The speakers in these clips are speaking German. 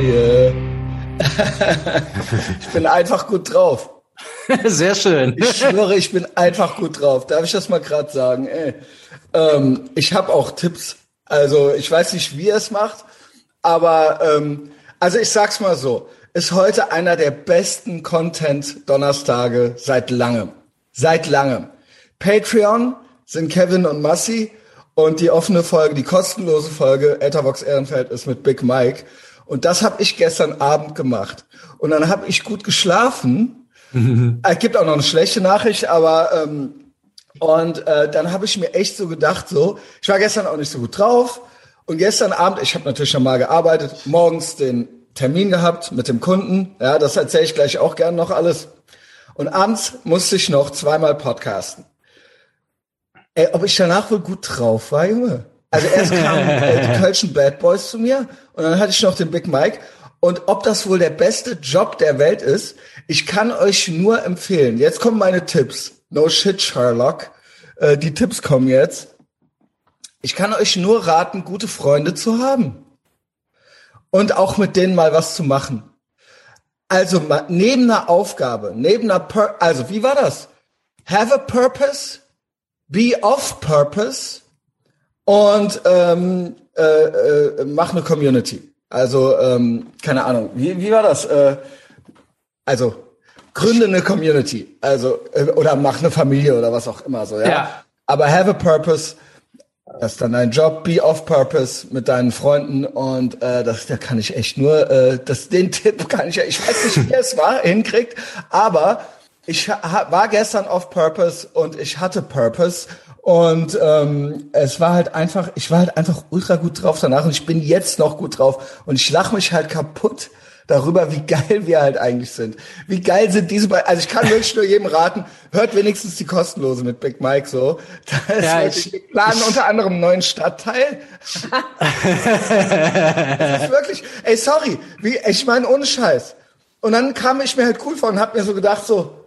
yeah. ich bin einfach gut drauf. Sehr schön. Ich schwöre, ich bin einfach gut drauf. Darf ich das mal gerade sagen? Ähm, ich habe auch Tipps. Also ich weiß nicht, wie er es macht, aber ähm, also ich sag's mal so, ist heute einer der besten Content-Donnerstage seit langem. Seit langem. Patreon sind Kevin und Massi und die offene Folge, die kostenlose Folge Etherbox Ehrenfeld ist mit Big Mike. Und das habe ich gestern Abend gemacht. Und dann habe ich gut geschlafen. es gibt auch noch eine schlechte Nachricht, aber ähm, und äh, dann habe ich mir echt so gedacht, so, ich war gestern auch nicht so gut drauf. Und gestern Abend, ich habe natürlich schon mal gearbeitet, morgens den Termin gehabt mit dem Kunden. Ja, das erzähle ich gleich auch gern noch alles. Und abends musste ich noch zweimal podcasten. Ey, ob ich danach wohl gut drauf war, Junge. Also erst kamen äh, die Kölschen Bad Boys zu mir und dann hatte ich noch den Big Mike. Und ob das wohl der beste Job der Welt ist, ich kann euch nur empfehlen. Jetzt kommen meine Tipps. No shit, Sherlock. Äh, die Tipps kommen jetzt. Ich kann euch nur raten, gute Freunde zu haben. Und auch mit denen mal was zu machen. Also neben einer Aufgabe, neben einer, Pur also wie war das? Have a purpose, be of purpose und ähm, äh, äh, mach eine Community. Also ähm, keine Ahnung, wie, wie war das? Äh, also gründe eine Community, also äh, oder mach eine Familie oder was auch immer so. Ja. ja. Aber have a purpose. Das ist dann dein Job, be of purpose mit deinen Freunden und äh, das, da kann ich echt nur, äh, das, den Tipp kann ich ja, ich weiß nicht, wie es war, hinkriegt, aber ich war gestern off purpose und ich hatte purpose und ähm, es war halt einfach, ich war halt einfach ultra gut drauf danach und ich bin jetzt noch gut drauf und ich lache mich halt kaputt darüber, wie geil wir halt eigentlich sind. Wie geil sind diese beiden, also ich kann wirklich nur jedem raten, hört wenigstens die kostenlose mit Big Mike so. Da ist ja, wirklich, ich, wir planen unter anderem einen neuen Stadtteil. das ist wirklich, ey sorry, wie, ich meine ohne Scheiß. Und dann kam ich mir halt cool vor und hab mir so gedacht so,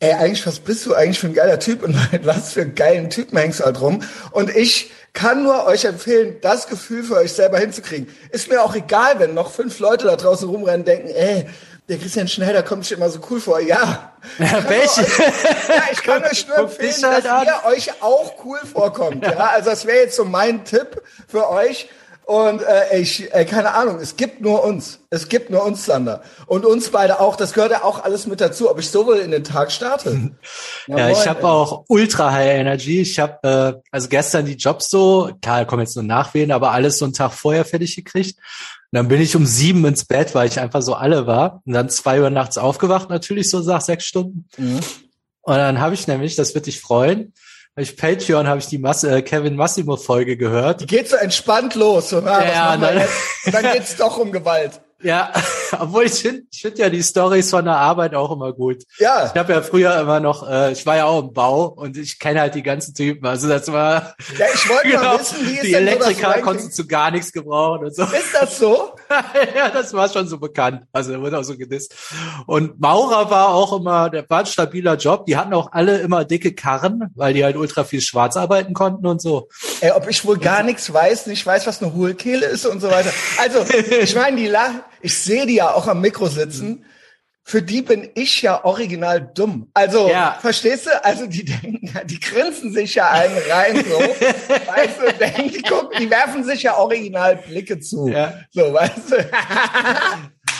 ey, eigentlich, was bist du eigentlich für ein geiler Typ und was für einen geilen Typen hängst du halt rum? Und ich kann nur euch empfehlen, das Gefühl für euch selber hinzukriegen. Ist mir auch egal, wenn noch fünf Leute da draußen rumrennen und denken, ey, der Christian Schneider kommt sich immer so cool vor. Ja. ja welche? Ja, ich kann euch nur empfehlen, halt dass an. ihr euch auch cool vorkommt. Ja, also das wäre jetzt so mein Tipp für euch. Und äh, ich, äh, keine Ahnung, es gibt nur uns. Es gibt nur uns, Sander. Und uns beide auch. Das gehört ja auch alles mit dazu, ob ich so wohl in den Tag starte. ja, ja ich habe auch ultra high Energy. Ich habe äh, also gestern die Jobs so, klar, kommen jetzt nur nachwählen, aber alles so einen Tag vorher fertig gekriegt. Und dann bin ich um sieben ins Bett, weil ich einfach so alle war. Und dann zwei Uhr nachts aufgewacht, natürlich so nach sechs Stunden. Mhm. Und dann habe ich nämlich, das wird dich freuen, ich Patreon habe ich die Mas äh, Kevin Massimo Folge gehört. Die geht so entspannt los. So, ja, ja dann, dann geht's doch um Gewalt. Ja, obwohl ich finde ich find ja die Stories von der Arbeit auch immer gut. Ja. Ich habe ja früher immer noch, äh, ich war ja auch im Bau und ich kenne halt die ganzen Typen. Also das war. Ja, ich wollte genau, mal wissen, wie ist Die Elektriker so konntest du gar nichts gebrauchen und so. Ist das so? ja, das war schon so bekannt. Also da wurde auch so gedisst. Und Maurer war auch immer, der war ein stabiler Job. Die hatten auch alle immer dicke Karren, weil die halt ultra viel schwarz arbeiten konnten und so. Ey, ob ich wohl gar nichts weiß, nicht weiß, was eine Hohlkehle ist und so weiter. Also, ich meine, die La ich sehe die ja auch am Mikro sitzen. Für die bin ich ja original dumm. Also, ja. verstehst du? Also, die denken, die grinsen sich ja einen rein, so. weißt du, denken, die gucken, die werfen sich ja original Blicke zu. Ja. So, weißt du?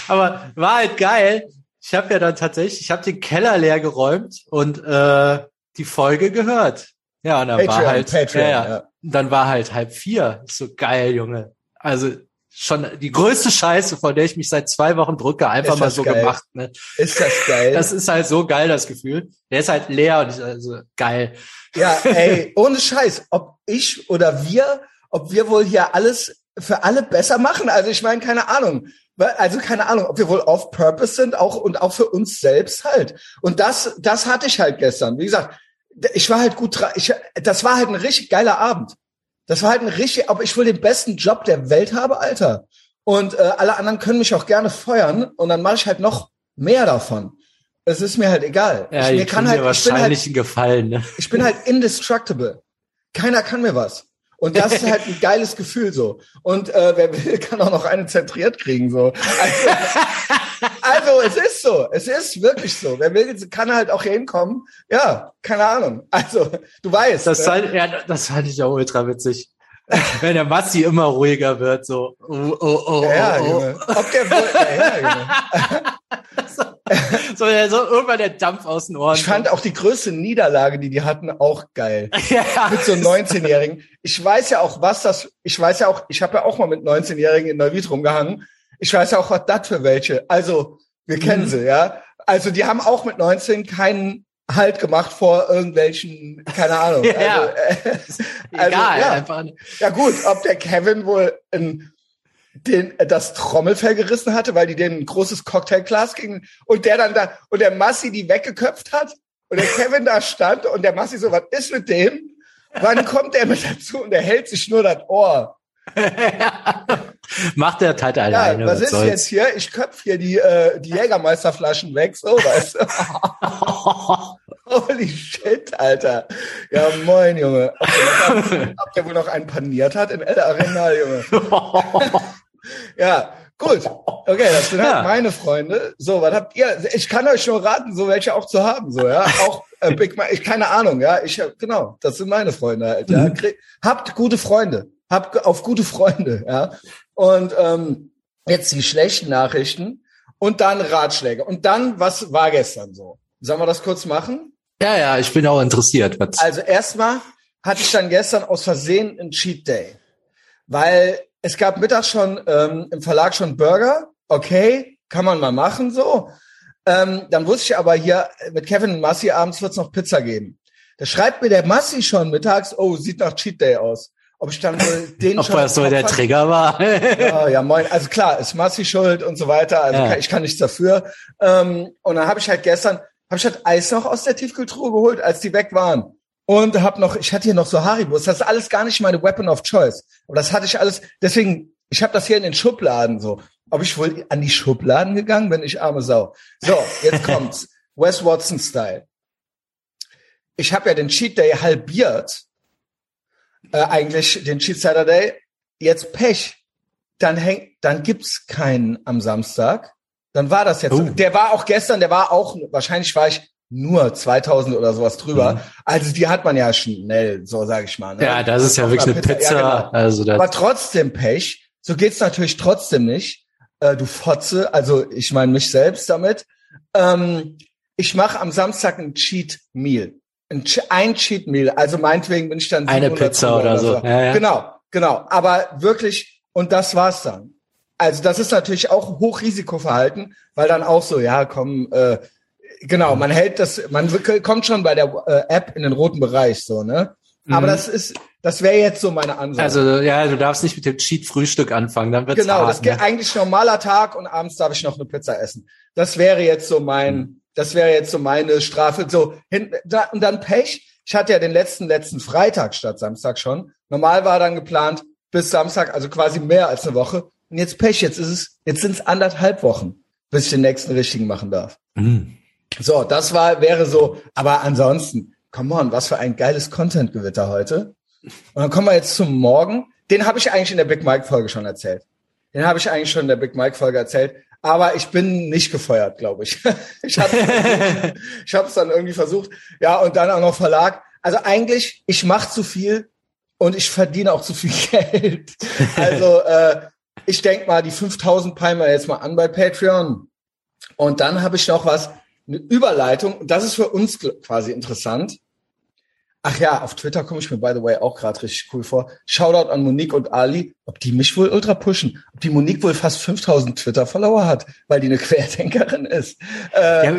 Aber war halt geil. Ich habe ja dann tatsächlich, ich habe den Keller leer geräumt und äh, die Folge gehört. Ja, und dann Patreon, war halt, Patreon, ja, ja. dann war halt halb vier. So geil, Junge. Also schon die größte Scheiße, vor der ich mich seit zwei Wochen drücke, einfach mal so geil. gemacht. Ne? Ist das geil? Das ist halt so geil, das Gefühl. Der ist halt leer und ist also geil. Ja, ey, ohne Scheiß, ob ich oder wir, ob wir wohl hier alles für alle besser machen. Also ich meine, keine Ahnung. Also keine Ahnung, ob wir wohl off purpose sind, auch und auch für uns selbst halt. Und das, das hatte ich halt gestern. Wie gesagt, ich war halt gut dran. Ich, das war halt ein richtig geiler Abend. Das war halt ein richtig, ob ich wohl den besten Job der Welt habe, Alter. Und äh, alle anderen können mich auch gerne feuern und dann mache ich halt noch mehr davon. Es ist mir halt egal. Ja, ich, mir kann halt, mir wahrscheinlich ich bin halt, Gefallen. Ne? Ich bin halt indestructible. Keiner kann mir was. Und das ist halt ein geiles Gefühl so. Und äh, wer will, kann auch noch eine zentriert kriegen so. Also, also es ist so, es ist wirklich so. Wer will, kann halt auch hier hinkommen. Ja, keine Ahnung. Also du weißt. Das, fand, ja, das fand ich auch ultra witzig. Wenn der Massi immer ruhiger wird, so. Oh, oh, oh, ja, ja, oh, oh. Junge. Ob der ja, ja, Junge. so, so irgendwann der Dampf aus den Ohren. Ich fand auch die größte Niederlage, die die hatten, auch geil. ja, Mit so 19-Jährigen. Ich weiß ja auch, was das, ich weiß ja auch, ich habe ja auch mal mit 19-Jährigen in Neuwied rumgehangen. Ich weiß ja auch, was das für welche. Also, wir kennen Mhm. sie, ja. Also, die haben auch mit 19 keinen Halt gemacht vor irgendwelchen, keine Ahnung. Ja. Also, äh, egal. also, ja. Einfach, Ja gut, ob der Kevin wohl ein, den, das Trommelfell gerissen hatte, weil die denen ein großes Cocktailglas gingen und der dann da und der Massi die weggeköpft hat und der Kevin da stand und der Massi so, was ist mit dem? Wann kommt der mit dazu und der hält sich nur das Ohr? Macht er halt Ja, alleine. was ist soll's. jetzt hier? Ich köpf hier die, äh, die Jägermeisterflaschen weg, so, weißt du? Holy shit, Alter. Ja, moin, Junge. Ob der, noch, ob der wohl noch einen paniert hat in El Arenal, Junge. Ja, gut. Okay, das sind halt Ja. meine Freunde. So, was habt ihr? Ich kann euch schon raten, so welche auch zu haben, so, ja. Auch äh, Big Mike, ich keine Ahnung, ja. Ich genau, das sind meine Freunde halt, ja. Krie- Habt gute Freunde. Habt auf gute Freunde, ja. Und ähm, jetzt die schlechten Nachrichten und dann Ratschläge. Und dann, was war gestern so? Sollen wir das kurz machen? ja, ja, ich bin auch interessiert. Was, Also erstmal hatte ich dann gestern aus Versehen einen Cheat Day, weil es gab mittags schon ähm, im Verlag schon Burger. Okay, kann man mal machen so. Ähm, dann wusste ich aber hier mit Kevin und Massi abends wird's noch Pizza geben. Da schreibt mir der Massi schon mittags, oh, sieht nach Cheat Day aus. Ob ich dann wohl den ob schon das so der? Trigger war. Ja, ja, moin. Also klar, ist Massi schuld und so weiter. Also Ja. kann, ich kann nichts dafür. Ähm, und dann habe ich halt gestern, habe ich halt Eis noch aus der Tiefkühltruhe geholt, als die weg waren. Und habe noch, ich hatte hier noch so Haribus. Das ist alles gar nicht meine Weapon of Choice. Aber das hatte ich alles. Deswegen, ich habe das hier in den Schubladen so. Ob ich wohl an die Schubladen gegangen bin, ich arme Sau. So, jetzt kommt's. Wes Watson Style. Ich habe ja den Cheat Day halbiert. Äh, eigentlich den Cheat Saturday. Jetzt Pech dann häng, dann gibt's keinen am Samstag. Dann war das jetzt. Oh. Der war auch gestern, der war auch, wahrscheinlich war ich nur 2000 oder sowas drüber. Mhm. Also die hat man ja schnell, so sage ich mal. Ne? ja, das ist ja wirklich eine Pizza. Ja, genau. Also das, Aber trotzdem Pech. So geht's natürlich trotzdem nicht. Äh, du Fotze, also ich meine mich selbst damit. Ähm, ich mache am Samstag ein Cheat Meal. Ein, ein Cheat Meal. Also meinetwegen bin ich dann Eine 700 Pizza drüber oder so. Ja, ja. Genau, genau. Aber wirklich, und das war's dann. Also das ist natürlich auch Hochrisikoverhalten, weil dann auch so, ja, komm, äh, genau, man hält das, man kommt schon bei der äh, App in den roten Bereich, so, ne? Aber Mhm. das ist, das wäre jetzt so meine Ansage. also ja, du darfst nicht mit dem Cheat-Frühstück anfangen, dann wird's genau, das hart. geht Ne? eigentlich normaler Tag und abends darf ich noch eine Pizza essen. Das wäre jetzt so mein, Mhm. das wäre jetzt so meine Strafe. So hin, da, und dann Pech. Ich hatte ja den letzten letzten Freitag statt Samstag schon. Normal war dann geplant bis Samstag, also quasi mehr als eine Woche. Und jetzt Pech. Jetzt ist es, jetzt sind es anderthalb Wochen, bis ich den nächsten richtigen machen darf. Mhm. So, das war wäre so. Aber ansonsten, come on, was für ein geiles Content-Gewitter heute. Und dann kommen wir jetzt zum Morgen. Den habe ich eigentlich in der Big Mike Folge schon erzählt. Den habe ich eigentlich schon in der Big Mike Folge erzählt. Aber ich bin nicht gefeuert, glaube ich. ich habe es dann irgendwie versucht. Ja, und dann auch noch Verlag. Also eigentlich, ich mache zu viel und ich verdiene auch zu viel Geld. Also äh, ich denk mal, die 5000 peilen jetzt mal an bei Patreon. Und dann habe ich noch was, eine Überleitung. Und das ist für uns quasi interessant. Ach ja, auf Twitter komme ich mir, by the way, auch gerade richtig cool vor. Shoutout an Monique und Ali, ob die mich wohl ultra pushen. Ob die Monique wohl fast 5000 Twitter-Follower hat, weil die eine Querdenkerin ist. Äh, Ja,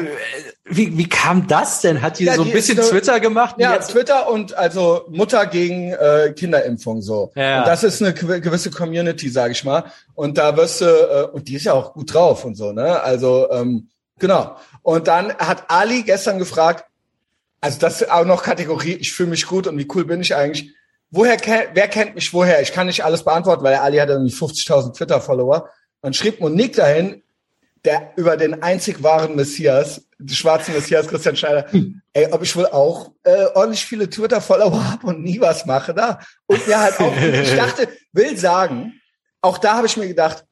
wie, wie kam das denn? Hat die Ja, so die ein bisschen ist eine- Twitter gemacht? Ja, jetzt- Twitter und also Mutter gegen äh, Kinderimpfung so. Ja. Und das ist eine gew- gewisse Community, sage ich mal. Und da wirst du, äh, und die ist ja auch gut drauf und so, ne? Also, ähm, genau. Und dann hat Ali gestern gefragt, also das ist auch noch Kategorie, ich fühle mich gut und wie cool bin ich eigentlich. Woher kennt, wer kennt mich woher? Ich kann nicht alles beantworten, weil der Ali hat irgendwie 50.000 Twitter-Follower. Dann schrieb Monique dahin, der über den einzig wahren Messias, den schwarzen Messias Christian Schneider, ey, ob ich wohl auch äh, ordentlich viele Twitter-Follower habe und nie was mache da. Und mir halt auch, ich dachte, will sagen, auch da habe ich mir gedacht,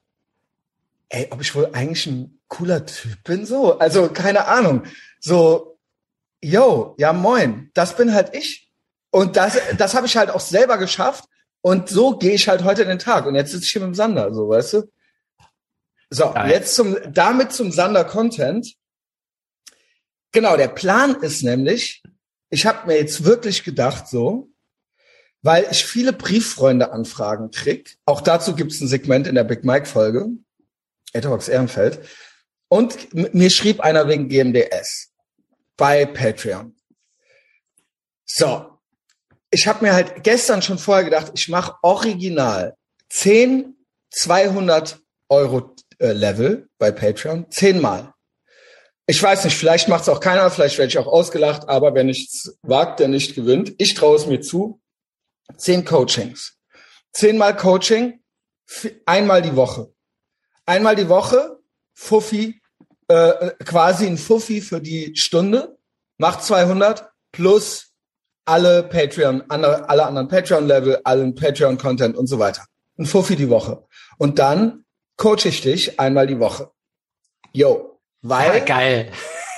ey, ob ich wohl eigentlich ein cooler Typ bin so. Also keine Ahnung. So, yo, ja moin, das bin halt ich. Und das, das habe ich halt auch selber geschafft. Und so gehe ich halt heute in den Tag. Und jetzt sitze ich hier mit dem Sander, so, weißt du? So, Geil. jetzt zum, damit zum Sander-Content. Genau, der Plan ist nämlich, ich habe mir jetzt wirklich gedacht, so, weil ich viele Brieffreunde-Anfragen krieg. Auch dazu gibt es ein Segment in der Big Mike-Folge, Etherbox Ehrenfeld. Und mir schrieb einer wegen GMDS bei Patreon. So, ich habe mir halt gestern schon vorher gedacht, ich mache original 10 200 Euro äh, Level bei Patreon zehnmal. Ich weiß nicht, vielleicht macht es auch keiner, vielleicht werde ich auch ausgelacht, aber wer nichts wagt, der nicht gewinnt. Ich traue es mir zu. Zehn Coachings. Zehnmal Coaching, einmal die Woche. Einmal die Woche, Fuffi, äh, quasi ein Fuffi für die Stunde, macht 200 plus alle Patreon, alle, alle anderen Patreon-Level, allen Patreon-Content und so weiter. Ein Fuffi die Woche. Und dann coache ich dich einmal die Woche. Yo, weil. Ah, geil.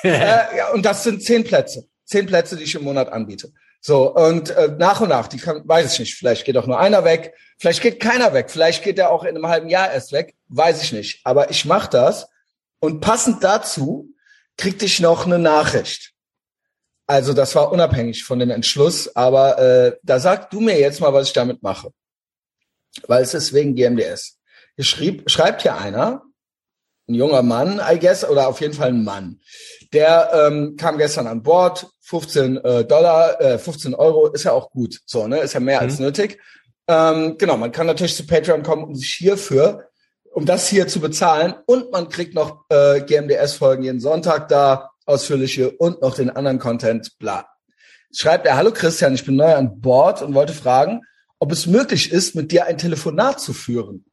äh, ja, und das sind zehn Plätze. Zehn Plätze, die ich im Monat anbiete. So, und äh, nach und nach, die kann, weiß ich nicht, vielleicht geht auch nur einer weg, vielleicht geht keiner weg, vielleicht geht er auch in einem halben Jahr erst weg, weiß ich nicht. Aber ich mache das und passend dazu kriegte ich noch eine Nachricht. Also das war unabhängig von dem Entschluss, aber äh, da sag du mir jetzt mal, was ich damit mache. Weil es ist wegen GMDS. Hier schrieb, schreibt hier einer, ein junger Mann, I guess, oder auf jeden Fall ein Mann. Der ähm, kam gestern an Bord, 15 äh, Dollar, äh, 15 Euro, ist ja auch gut, so, ne, ist ja mehr mhm. als nötig. Ähm, genau, man kann natürlich zu Patreon kommen, um sich hierfür, um das hier zu bezahlen und man kriegt noch äh, GMDS-Folgen jeden Sonntag da, ausführliche und noch den anderen Content, bla. Schreibt er, hallo Christian, ich bin neu an Bord und wollte fragen, ob es möglich ist, mit dir ein Telefonat zu führen.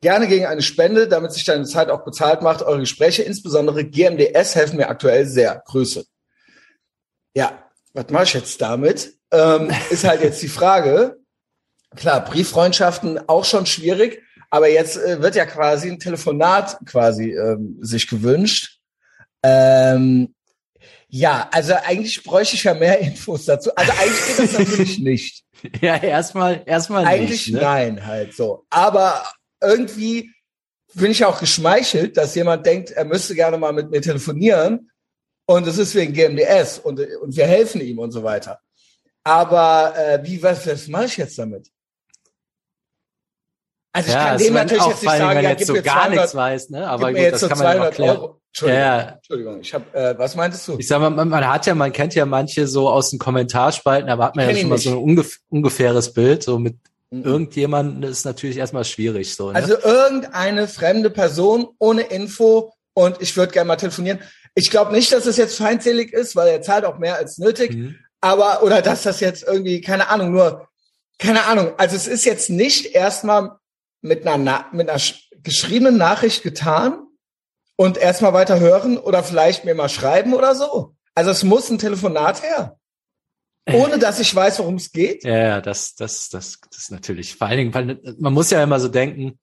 Gerne gegen eine Spende, damit sich deine Zeit auch bezahlt macht. Eure Gespräche, insbesondere GMDS, helfen mir aktuell sehr. Grüße. Ja, was mache ich jetzt damit? Ähm, ist halt jetzt die Frage. Klar, Brieffreundschaften auch schon schwierig, aber jetzt äh, wird ja quasi ein Telefonat quasi ähm, sich gewünscht. Ähm, ja, also eigentlich bräuchte ich ja mehr Infos dazu. Also eigentlich geht das natürlich nicht. Ja, erstmal, erstmal Eigentlich nicht, ne? nein, halt so. Aber irgendwie bin ich auch geschmeichelt, dass jemand denkt, er müsste gerne mal mit mir telefonieren und es ist wegen GMDS und, und wir helfen ihm und so weiter. Aber äh, wie was, was mache ich jetzt damit? Also ich ja, kann dem natürlich jetzt nicht sagen, ja, jetzt so gar 200, nichts weiß, ne? Aber gut, das so kann man ja. Euro. Entschuldigung, ja, Entschuldigung, ich habe, äh, was meintest du? Ich sag mal, man, man, hat ja, man kennt ja manche so aus den Kommentarspalten, aber hat man ja schon mal so ein ungef ungefähres Bild, so mit. Irgendjemanden ist natürlich erstmal schwierig so. Ne? Also irgendeine fremde Person ohne Info und ich würde gerne mal telefonieren. Ich glaube nicht, dass es jetzt feindselig ist, weil er zahlt auch mehr als nötig. Mhm. Aber, oder dass das jetzt irgendwie, keine Ahnung, nur, keine Ahnung. Also es ist jetzt nicht erstmal mit einer, mit einer geschriebenen Nachricht getan und erstmal weiter hören oder vielleicht mir mal schreiben oder so. Also es muss ein Telefonat her ohne dass ich weiß, worum es geht. Ja, das, das, das, das ist natürlich. Vor allen Dingen, weil man muss ja immer so denken,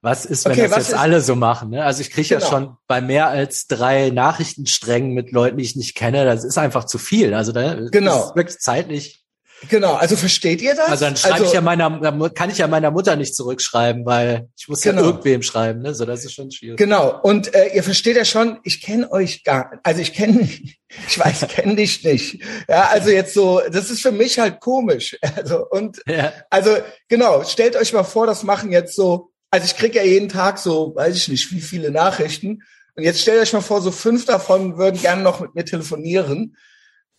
was ist, wenn okay, das jetzt ist, alle so machen? Ne? Also ich kriege genau. ja schon bei mehr als drei Nachrichtensträngen mit Leuten, die ich nicht kenne, das ist einfach zu viel. Also da genau. ist wirklich zeitlich Genau, also versteht ihr das? Also dann schreibe also, ich ja meiner, kann ich ja meiner Mutter nicht zurückschreiben, weil ich muss genau. ja irgendwem schreiben, ne? So, das ist schon schwierig. Genau. Und äh, ihr versteht ja schon, ich kenne euch gar, also ich kenne, ich weiß, ich kenne dich nicht. Ja, also jetzt so, das ist für mich halt komisch. Also und ja. also genau, stellt euch mal vor, das machen jetzt so, also ich krieg ja jeden Tag so, weiß ich nicht, wie viele Nachrichten. Und jetzt stellt euch mal vor, so fünf davon würden gerne noch mit mir telefonieren.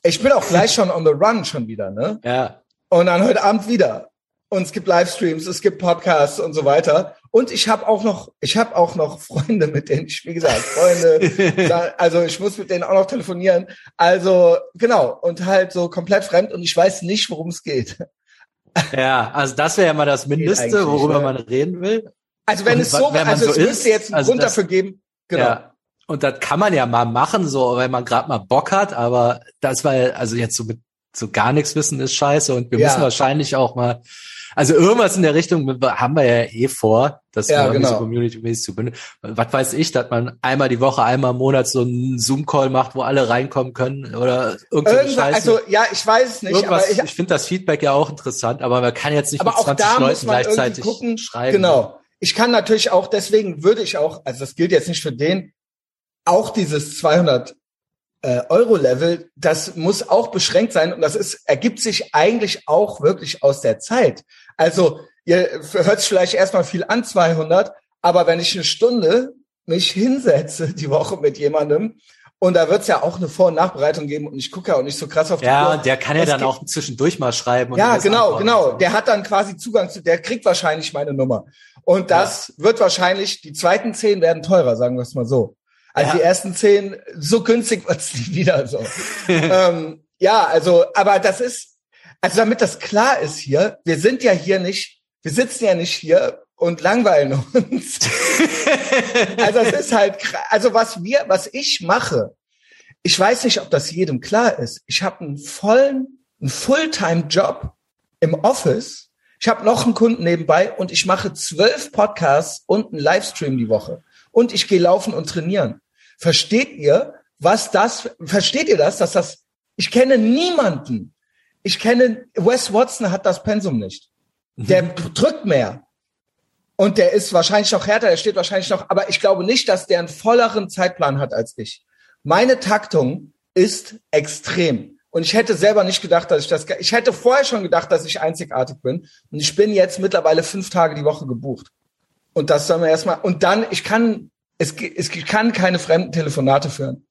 Ich bin auch gleich schon on the run schon wieder, ne? Ja. Und dann heute Abend wieder. Und es gibt Livestreams, es gibt Podcasts und so weiter. Und ich habe auch noch, ich habe auch noch Freunde, mit denen ich, wie gesagt, Freunde, also ich muss mit denen auch noch telefonieren. Also genau, und halt so komplett fremd und ich weiß nicht, worum es geht. Ja, also das wäre ja mal das Mindeste, worüber ne? man reden will. Also wenn und es so, also so es ist, müsste jetzt einen also Grund dafür geben, Genau. Ja. Und das kann man ja mal machen, so, wenn man gerade mal Bock hat, aber das war, also jetzt so mit so gar nichts wissen ist scheiße und wir ja. müssen wahrscheinlich auch mal, also irgendwas in der Richtung haben wir ja eh vor, dass ja, wir genau. so community-mäßig zu bündeln. Was weiß ich, dass man einmal die Woche, einmal im Monat so einen Zoom-Call macht, wo alle reinkommen können oder irgendwas. Also ja, ich weiß es nicht. Irgendwas, aber ich, ich finde das Feedback ja auch interessant, aber man kann jetzt nicht aber mit 20 Leuten gleichzeitig gucken, schreiben. Genau. Ich kann natürlich auch, deswegen würde ich auch, also das gilt jetzt nicht für den, auch dieses 200 äh, Euro-Level, das muss auch beschränkt sein und das ist, ergibt sich eigentlich auch wirklich aus der Zeit. Also ihr hört sich vielleicht erstmal viel an, 200, aber wenn ich eine Stunde mich hinsetze die Woche mit jemandem und da wird's ja auch eine Vor- und Nachbereitung geben und ich gucke ja auch nicht so krass auf die Ja, und der kann ja dann auch zwischendurch mal schreiben. ja, genau, genau. Der hat dann quasi Zugang zu, der kriegt wahrscheinlich meine Nummer. Und das ja. wird wahrscheinlich, die zweiten zehn werden teurer, sagen wir es mal so. Also ja. die ersten zehn, so günstig wird's nie wieder so. ähm, ja, also, aber das ist, also damit das klar ist hier, wir sind ja hier nicht, wir sitzen ja nicht hier und langweilen uns. also es ist halt, also was wir, was ich mache, ich weiß nicht, ob das jedem klar ist. Ich habe einen vollen, einen Fulltime-Job im Office. Ich habe noch einen Kunden nebenbei und ich mache zwölf Podcasts und einen Livestream die Woche. Und ich gehe laufen und trainieren. Versteht ihr, was das, versteht ihr das, dass das, ich kenne niemanden. Ich kenne, Wes Watson hat das Pensum nicht. Der mhm. drückt mehr. Und der ist wahrscheinlich noch härter, der steht wahrscheinlich noch, aber ich glaube nicht, dass der einen volleren Zeitplan hat als ich. Meine Taktung ist extrem. Und ich hätte selber nicht gedacht, dass ich das, ich hätte vorher schon gedacht, dass ich einzigartig bin. Und ich bin jetzt mittlerweile fünf Tage die Woche gebucht. Und das soll man erstmal, und dann, ich kann, es, es kann keine fremden Telefonate führen.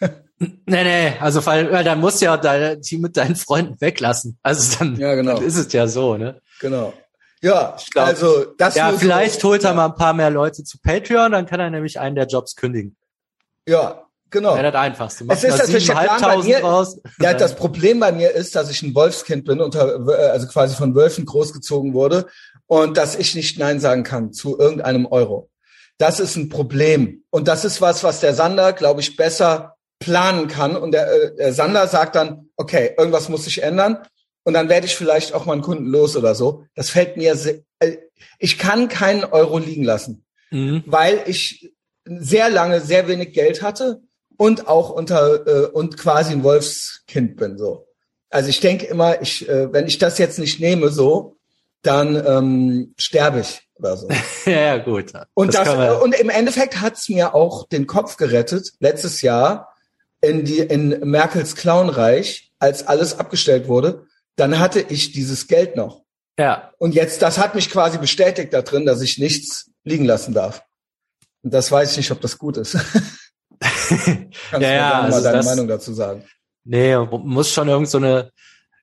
Nee, nee, also weil, weil dann musst du ja dein Team mit deinen Freunden weglassen. Also dann, ja, genau. dann ist es ja so, ne? Genau. Ja, glaub, also das Ja, vielleicht so, holt er mal ein paar mehr Leute zu Patreon, dann kann er nämlich einen der Jobs kündigen. Ja, genau. Wäre das einfachste. Es ist natürlich der Plan bei mir, raus. Ja, das Problem bei mir ist, dass ich ein Wolfskind bin, unter, also quasi von Wölfen großgezogen wurde und dass ich nicht Nein sagen kann zu irgendeinem Euro. Das ist ein Problem. Und das ist was, was der Sander, glaube ich, besser planen kann. Und der, äh, der Sander sagt dann, okay, irgendwas muss sich ändern. Und dann werde ich vielleicht auch mal einen Kunden los oder so. Das fällt mir sehr, äh, ich kann keinen Euro liegen lassen, mhm. weil ich sehr lange sehr wenig Geld hatte und auch unter äh, und quasi ein Wolfskind bin so. Also ich denke immer, ich äh, wenn ich das jetzt nicht nehme so, dann ähm, sterbe ich oder so. ja, gut. Und, das, das und im Endeffekt hat's mir auch den Kopf gerettet, letztes Jahr in, die, in Merkels Clownreich, als alles abgestellt wurde, dann hatte ich dieses Geld noch. Ja. Und jetzt, das hat mich quasi bestätigt da drin, dass ich nichts liegen lassen darf. Und das weiß ich nicht, ob das gut ist. Kannst ja, du ja, also mal deine das, Meinung dazu sagen? Nee, muss schon irgend so eine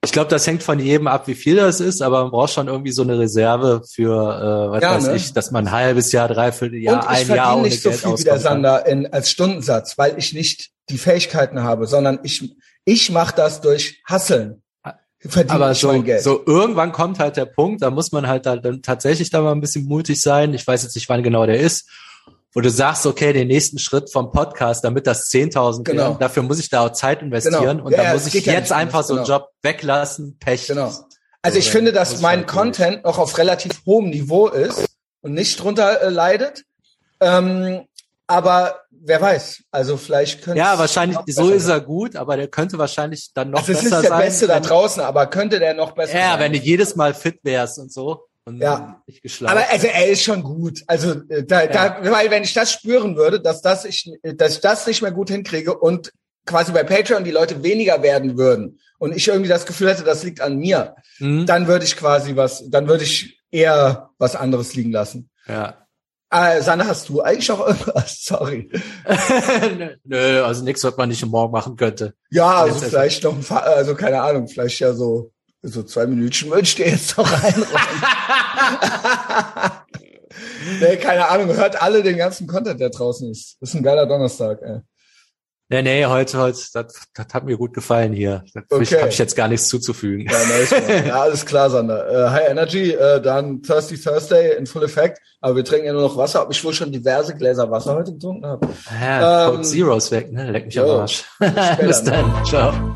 ich glaube, das hängt von jedem ab, wie viel das ist, aber man braucht schon irgendwie so eine Reserve für, äh, was ja, weiß ne? ich, dass man ein halbes Jahr, dreiviertel Jahr, ein Jahr ohne nicht so Geld viel wie der Sander in, als Stundensatz, weil ich nicht die Fähigkeiten habe, sondern ich, ich mache das durch Hasseln. Verdiene aber so, so irgendwann kommt halt der Punkt, da muss man halt dann tatsächlich da mal ein bisschen mutig sein. Ich weiß jetzt nicht, wann genau der ist wo du sagst, okay, den nächsten Schritt vom Podcast, damit das 10.000 genau. werden, dafür muss ich da auch Zeit investieren genau. und ja, dann muss ich jetzt einfach so einen genau. Job weglassen, Pech. Genau. Also ich finde, dass mein halt Content noch auf relativ hohem Niveau ist und nicht drunter äh, leidet. Ähm, aber wer weiß, also vielleicht könnte Ja, wahrscheinlich, so ist er gut, aber der könnte wahrscheinlich dann noch also besser sein. Das ist der Beste da draußen, aber könnte der noch besser ja, sein? Ja, wenn du jedes Mal fit wärst und so und ja. nicht geschlafen. Aber also er ist schon gut. Also äh, da, ja. da, weil wenn ich das spüren würde, dass das ich, dass ich das nicht mehr gut hinkriege und quasi bei Patreon die Leute weniger werden würden und ich irgendwie das Gefühl hätte, das liegt an mir, mhm. dann würde ich quasi was, dann würde ich eher was anderes liegen lassen. Ja. Äh, Sanne, hast du eigentlich auch irgendwas? Sorry. Nö, also nichts, was man nicht morgen machen könnte. Ja, also vielleicht noch ein, also keine Ahnung, vielleicht ja so so zwei Minuten wünscht ihr jetzt noch reinräumen. nee, keine Ahnung, hört alle den ganzen Content, der draußen ist. Das ist ein geiler Donnerstag, ey. Nee, nee, heute, heute, das, das hat mir gut gefallen hier. Da okay. habe ich jetzt gar nichts zuzufügen. Ja, nice, ja alles klar, Sander. Äh, High Energy, äh, dann Thirsty Thursday in Full Effect. Aber wir trinken ja nur noch Wasser, ob ich wohl schon diverse Gläser Wasser heute getrunken habe. Ja, ähm, Zeros weg, ne? Leck mich am Arsch. Bis dann. Ne? Ciao.